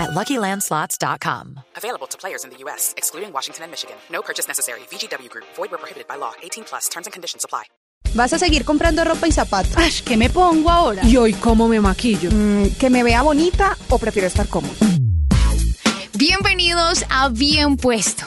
at LuckyLandSlots.com. Available to players in the U.S., excluding Washington and Michigan. No purchase necessary. VGW Group. Void where prohibited by law. 18 plus. Terms and conditions apply. ¿Vas a seguir comprando ropa y zapatos? Ay, ¿qué me pongo ahora? ¿Y hoy cómo me maquillo? Mm, ¿Que me vea bonita o prefiero estar cómoda? Bienvenidos a Bien Puesto.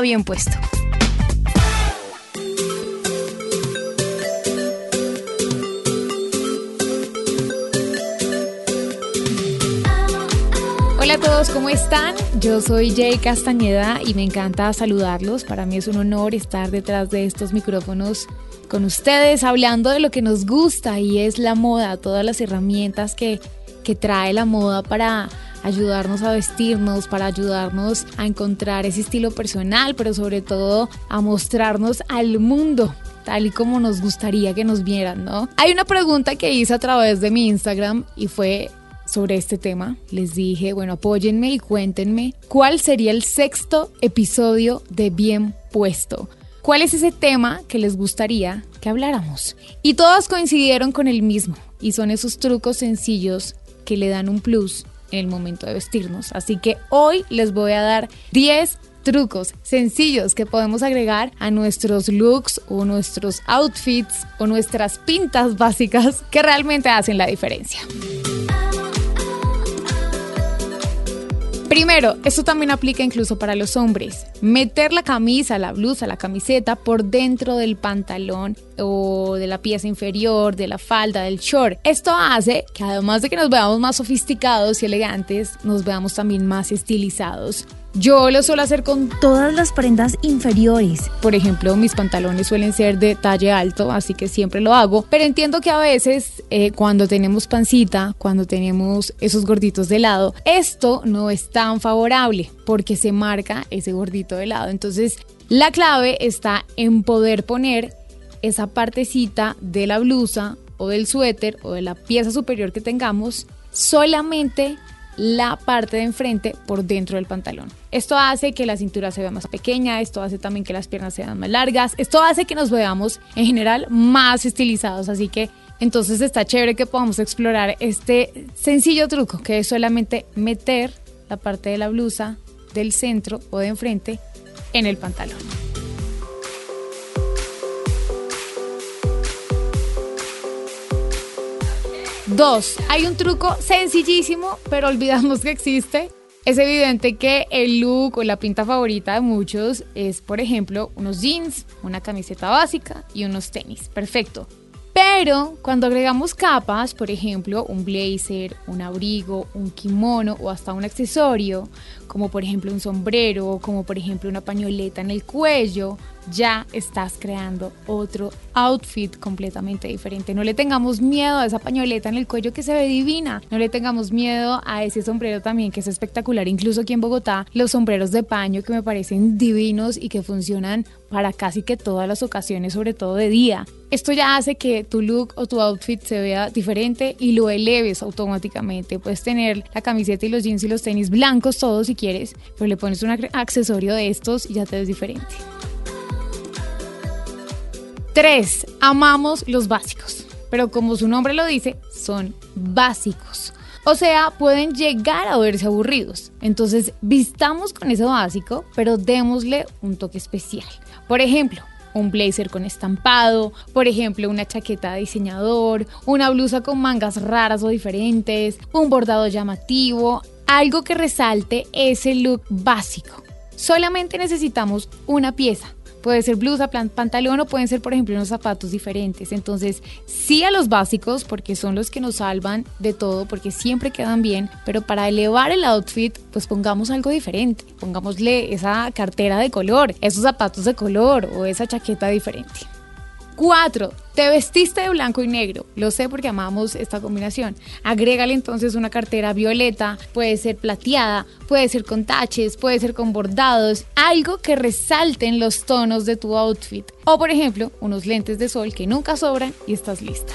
Bien Puesto. Hola a todos, ¿cómo están? Yo soy Jay Castañeda y me encanta saludarlos. Para mí es un honor estar detrás de estos micrófonos con ustedes hablando de lo que nos gusta y es la moda, todas las herramientas que, que trae la moda para ayudarnos a vestirnos, para ayudarnos a encontrar ese estilo personal, pero sobre todo a mostrarnos al mundo tal y como nos gustaría que nos vieran, ¿no? Hay una pregunta que hice a través de mi Instagram y fue sobre este tema. Les dije, bueno, apóyenme y cuéntenme cuál sería el sexto episodio de Bien Puesto. ¿Cuál es ese tema que les gustaría que habláramos? Y todas coincidieron con el mismo, y son esos trucos sencillos que le dan un plus el momento de vestirnos. Así que hoy les voy a dar 10 trucos sencillos que podemos agregar a nuestros looks o nuestros outfits o nuestras pintas básicas que realmente hacen la diferencia. Primero, esto también aplica incluso para los hombres. Meter la camisa, la blusa, la camiseta por dentro del pantalón o de la pieza inferior, de la falda, del short. Esto hace que además de que nos veamos más sofisticados y elegantes, nos veamos también más estilizados. Yo lo suelo hacer con todas las prendas inferiores. Por ejemplo, mis pantalones suelen ser de talle alto, así que siempre lo hago. Pero entiendo que a veces eh, cuando tenemos pancita, cuando tenemos esos gorditos de lado, esto no es tan favorable porque se marca ese gordito de lado. Entonces, la clave está en poder poner esa partecita de la blusa o del suéter o de la pieza superior que tengamos solamente la parte de enfrente por dentro del pantalón. Esto hace que la cintura se vea más pequeña, esto hace también que las piernas sean más largas, esto hace que nos veamos en general más estilizados, así que entonces está chévere que podamos explorar este sencillo truco que es solamente meter la parte de la blusa del centro o de enfrente en el pantalón. Dos, hay un truco sencillísimo, pero olvidamos que existe. Es evidente que el look o la pinta favorita de muchos es, por ejemplo, unos jeans, una camiseta básica y unos tenis. Perfecto. Pero cuando agregamos capas, por ejemplo, un blazer, un abrigo, un kimono o hasta un accesorio, como por ejemplo un sombrero, como por ejemplo una pañoleta en el cuello, ya estás creando otro outfit completamente diferente. No le tengamos miedo a esa pañoleta en el cuello que se ve divina. No le tengamos miedo a ese sombrero también que es espectacular. Incluso aquí en Bogotá, los sombreros de paño que me parecen divinos y que funcionan para casi que todas las ocasiones, sobre todo de día. Esto ya hace que tu look o tu outfit se vea diferente y lo eleves automáticamente. Puedes tener la camiseta y los jeans y los tenis blancos todos si quieres, pero le pones un accesorio de estos y ya te ves diferente. 3. Amamos los básicos, pero como su nombre lo dice, son básicos. O sea, pueden llegar a verse aburridos. Entonces, vistamos con eso básico, pero démosle un toque especial. Por ejemplo, un blazer con estampado, por ejemplo, una chaqueta de diseñador, una blusa con mangas raras o diferentes, un bordado llamativo, algo que resalte ese look básico. Solamente necesitamos una pieza Puede ser blusa, pantalón o pueden ser, por ejemplo, unos zapatos diferentes. Entonces, sí a los básicos, porque son los que nos salvan de todo, porque siempre quedan bien, pero para elevar el outfit, pues pongamos algo diferente. Pongámosle esa cartera de color, esos zapatos de color o esa chaqueta diferente. 4. Te vestiste de blanco y negro. Lo sé porque amamos esta combinación. Agrégale entonces una cartera violeta, puede ser plateada, puede ser con taches, puede ser con bordados, algo que resalten los tonos de tu outfit. O por ejemplo, unos lentes de sol que nunca sobran y estás lista.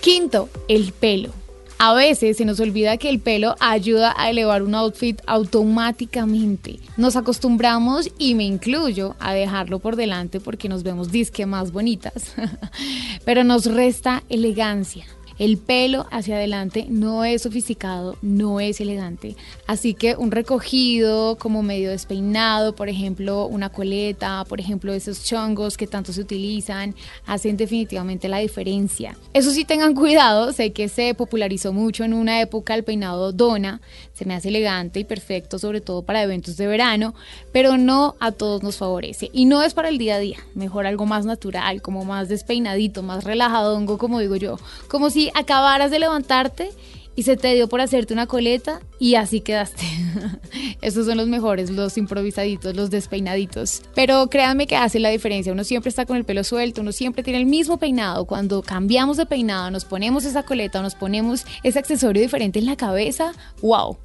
Quinto, el pelo. A veces se nos olvida que el pelo ayuda a elevar un outfit automáticamente. Nos acostumbramos, y me incluyo, a dejarlo por delante porque nos vemos disque más bonitas, pero nos resta elegancia. El pelo hacia adelante no es sofisticado, no es elegante. Así que un recogido como medio despeinado, por ejemplo, una coleta, por ejemplo, esos chongos que tanto se utilizan, hacen definitivamente la diferencia. Eso sí tengan cuidado, sé que se popularizó mucho en una época el peinado dona, se me hace elegante y perfecto, sobre todo para eventos de verano, pero no a todos nos favorece. Y no es para el día a día, mejor algo más natural, como más despeinadito, más relajadongo, como digo yo, como si acabaras de levantarte y se te dio por hacerte una coleta y así quedaste. Esos son los mejores, los improvisaditos, los despeinaditos. Pero créanme que hace la diferencia. Uno siempre está con el pelo suelto, uno siempre tiene el mismo peinado. Cuando cambiamos de peinado, nos ponemos esa coleta, nos ponemos ese accesorio diferente en la cabeza, wow,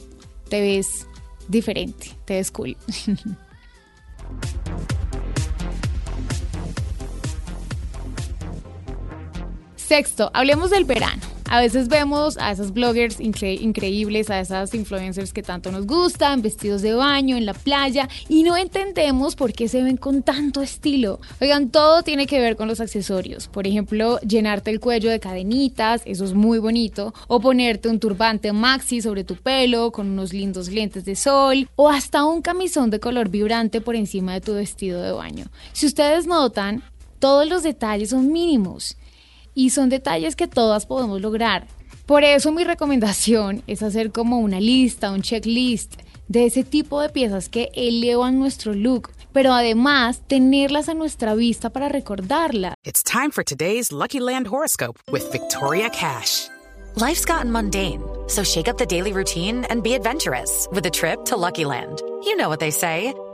te ves diferente, te ves cool. Sexto, hablemos del verano. A veces vemos a esas bloggers increíbles, a esas influencers que tanto nos gustan, vestidos de baño en la playa y no entendemos por qué se ven con tanto estilo. Oigan, todo tiene que ver con los accesorios. Por ejemplo, llenarte el cuello de cadenitas, eso es muy bonito, o ponerte un turbante maxi sobre tu pelo con unos lindos lentes de sol, o hasta un camisón de color vibrante por encima de tu vestido de baño. Si ustedes notan, todos los detalles son mínimos y son detalles que todas podemos lograr. Por eso mi recomendación es hacer como una lista, un checklist de ese tipo de piezas que elevan nuestro look, pero además tenerlas a nuestra vista para recordarlas. It's time for today's Lucky Land horoscope with Victoria Cash. Life's gotten mundane, so shake up the daily routine and be adventurous with a trip to Lucky Land. You know what they say.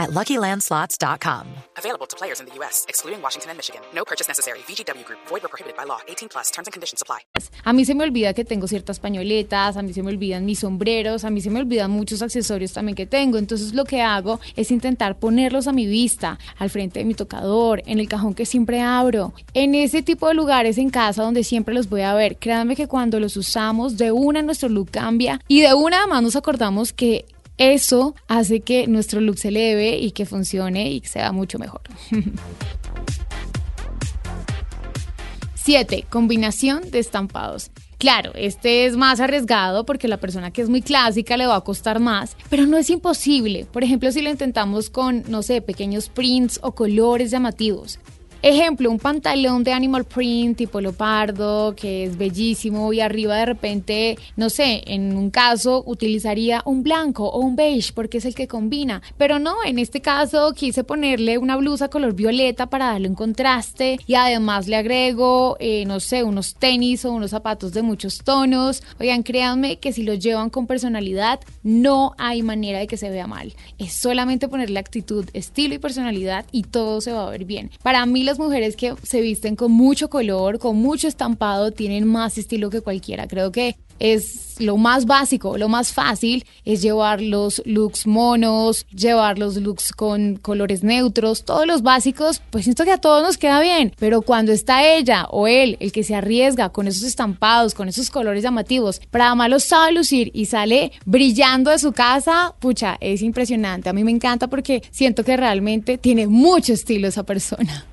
at LuckyLandSlots.com. Available to players in the U.S., excluding Washington and Michigan. No purchase necessary. VGW Group. Void or prohibited by law. 18 plus. Terms and conditions apply. A mí se me olvida que tengo ciertas pañoletas, a mí se me olvidan mis sombreros, a mí se me olvidan muchos accesorios también que tengo. Entonces lo que hago es intentar ponerlos a mi vista, al frente de mi tocador, en el cajón que siempre abro, en ese tipo de lugares en casa donde siempre los voy a ver. Créanme que cuando los usamos, de una nuestro look cambia y de una además nos acordamos que eso hace que nuestro look se eleve y que funcione y que sea mucho mejor. 7. Combinación de estampados. Claro, este es más arriesgado porque la persona que es muy clásica le va a costar más, pero no es imposible. Por ejemplo, si lo intentamos con, no sé, pequeños prints o colores llamativos. Ejemplo, un pantalón de animal print tipo leopardo, que es bellísimo, y arriba de repente, no sé, en un caso utilizaría un blanco o un beige porque es el que combina. Pero no, en este caso quise ponerle una blusa color violeta para darle un contraste y además le agrego, eh, no sé, unos tenis o unos zapatos de muchos tonos. Oigan, créanme que si lo llevan con personalidad, no hay manera de que se vea mal. Es solamente ponerle actitud, estilo y personalidad y todo se va a ver bien. Para mí, las mujeres que se visten con mucho color, con mucho estampado, tienen más estilo que cualquiera. Creo que es lo más básico, lo más fácil es llevar los looks monos, llevar los looks con colores neutros, todos los básicos, pues siento que a todos nos queda bien, pero cuando está ella o él, el que se arriesga con esos estampados, con esos colores llamativos, para además los sabe lucir y sale brillando de su casa, pucha, es impresionante. A mí me encanta porque siento que realmente tiene mucho estilo esa persona.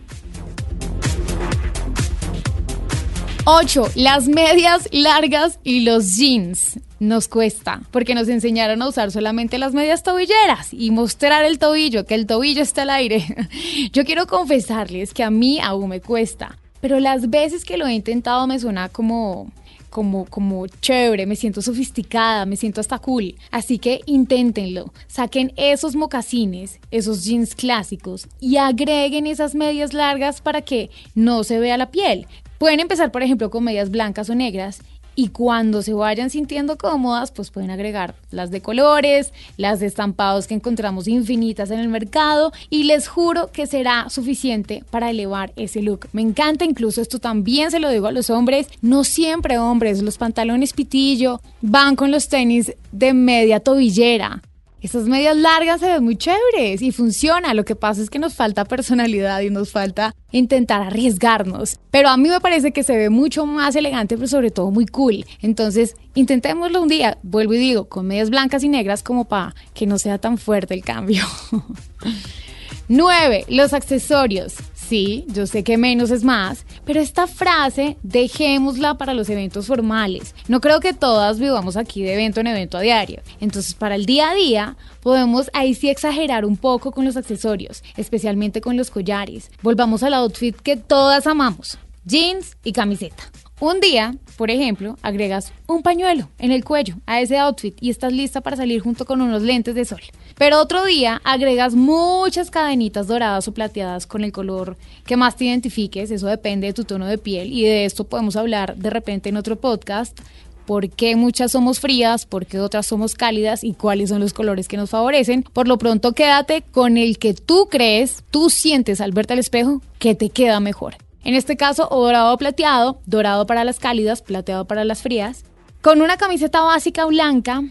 8. Las medias largas y los jeans. Nos cuesta, porque nos enseñaron a usar solamente las medias tobilleras y mostrar el tobillo, que el tobillo está al aire. Yo quiero confesarles que a mí aún me cuesta, pero las veces que lo he intentado me suena como como, como chévere, me siento sofisticada, me siento hasta cool. Así que inténtenlo, saquen esos mocasines, esos jeans clásicos y agreguen esas medias largas para que no se vea la piel. Pueden empezar, por ejemplo, con medias blancas o negras y cuando se vayan sintiendo cómodas, pues pueden agregar las de colores, las de estampados que encontramos infinitas en el mercado y les juro que será suficiente para elevar ese look. Me encanta, incluso esto también se lo digo a los hombres, no siempre hombres, los pantalones pitillo van con los tenis de media tobillera. Esas medias largas se ven muy chéveres y funciona. Lo que pasa es que nos falta personalidad y nos falta intentar arriesgarnos. Pero a mí me parece que se ve mucho más elegante, pero sobre todo muy cool. Entonces, intentémoslo un día, vuelvo y digo, con medias blancas y negras como para que no sea tan fuerte el cambio. 9. Los accesorios. Sí, yo sé que menos es más, pero esta frase dejémosla para los eventos formales. No creo que todas vivamos aquí de evento en evento a diario. Entonces, para el día a día, podemos ahí sí exagerar un poco con los accesorios, especialmente con los collares. Volvamos al outfit que todas amamos, jeans y camiseta. Un día, por ejemplo, agregas un pañuelo en el cuello a ese outfit y estás lista para salir junto con unos lentes de sol. Pero otro día agregas muchas cadenitas doradas o plateadas con el color que más te identifiques, eso depende de tu tono de piel y de esto podemos hablar de repente en otro podcast. ¿Por qué muchas somos frías? ¿Por qué otras somos cálidas? ¿Y cuáles son los colores que nos favorecen? Por lo pronto quédate con el que tú crees, tú sientes al verte al espejo que te queda mejor. En este caso, dorado o plateado, dorado para las cálidas, plateado para las frías. Con una camiseta básica blanca,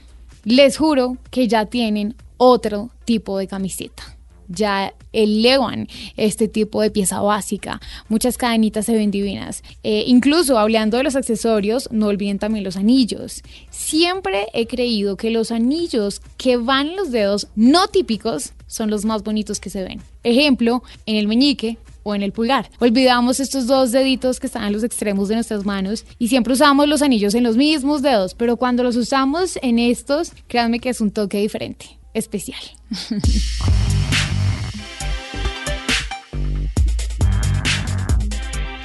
les juro que ya tienen otro tipo de camiseta. Ya elevan este tipo de pieza básica. Muchas cadenitas se ven divinas. Eh, incluso hablando de los accesorios, no olviden también los anillos. Siempre he creído que los anillos que van en los dedos no típicos son los más bonitos que se ven. Ejemplo, en el meñique o en el pulgar. Olvidamos estos dos deditos que están a los extremos de nuestras manos y siempre usamos los anillos en los mismos dedos, pero cuando los usamos en estos, créanme que es un toque diferente, especial.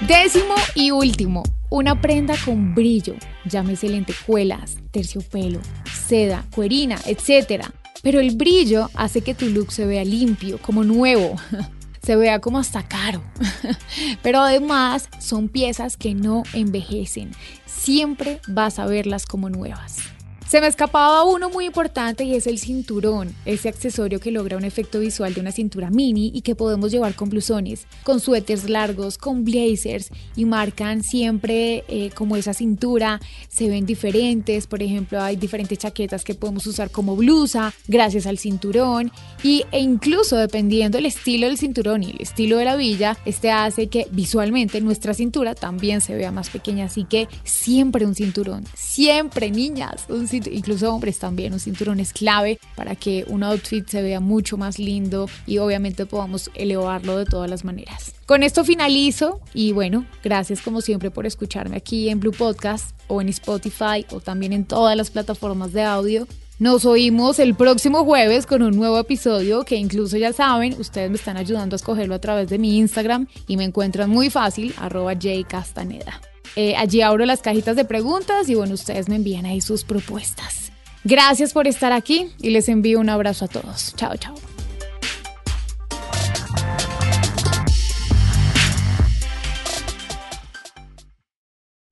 Décimo y último, una prenda con brillo, llámese lentejuelas, terciopelo, seda, cuerina, etc. Pero el brillo hace que tu look se vea limpio, como nuevo. se vea como hasta caro. Pero además son piezas que no envejecen. Siempre vas a verlas como nuevas. Se me escapaba uno muy importante y es el cinturón, ese accesorio que logra un efecto visual de una cintura mini y que podemos llevar con blusones, con suéteres largos, con blazers y marcan siempre eh, como esa cintura, se ven diferentes, por ejemplo hay diferentes chaquetas que podemos usar como blusa gracias al cinturón y, e incluso dependiendo del estilo del cinturón y el estilo de la villa, este hace que visualmente nuestra cintura también se vea más pequeña, así que siempre un cinturón, siempre niñas, un cinturón incluso hombres también, un cinturón es clave para que un outfit se vea mucho más lindo y obviamente podamos elevarlo de todas las maneras. Con esto finalizo y bueno, gracias como siempre por escucharme aquí en Blue Podcast o en Spotify o también en todas las plataformas de audio. Nos oímos el próximo jueves con un nuevo episodio que incluso ya saben, ustedes me están ayudando a escogerlo a través de mi Instagram y me encuentran muy fácil, arroba jcastaneda. Eh, allí abro las cajitas de preguntas y bueno, ustedes me envían ahí sus propuestas. Gracias por estar aquí y les envío un abrazo a todos. Chao, chao.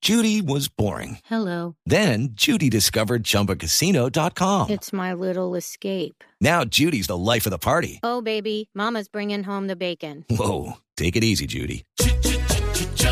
Judy was boring. Hello. Then Judy discovered chumbacasino.com. It's my little escape. Now Judy's the life of the party. Oh, baby, Mama's bringing home the bacon. Whoa. Take it easy, Judy.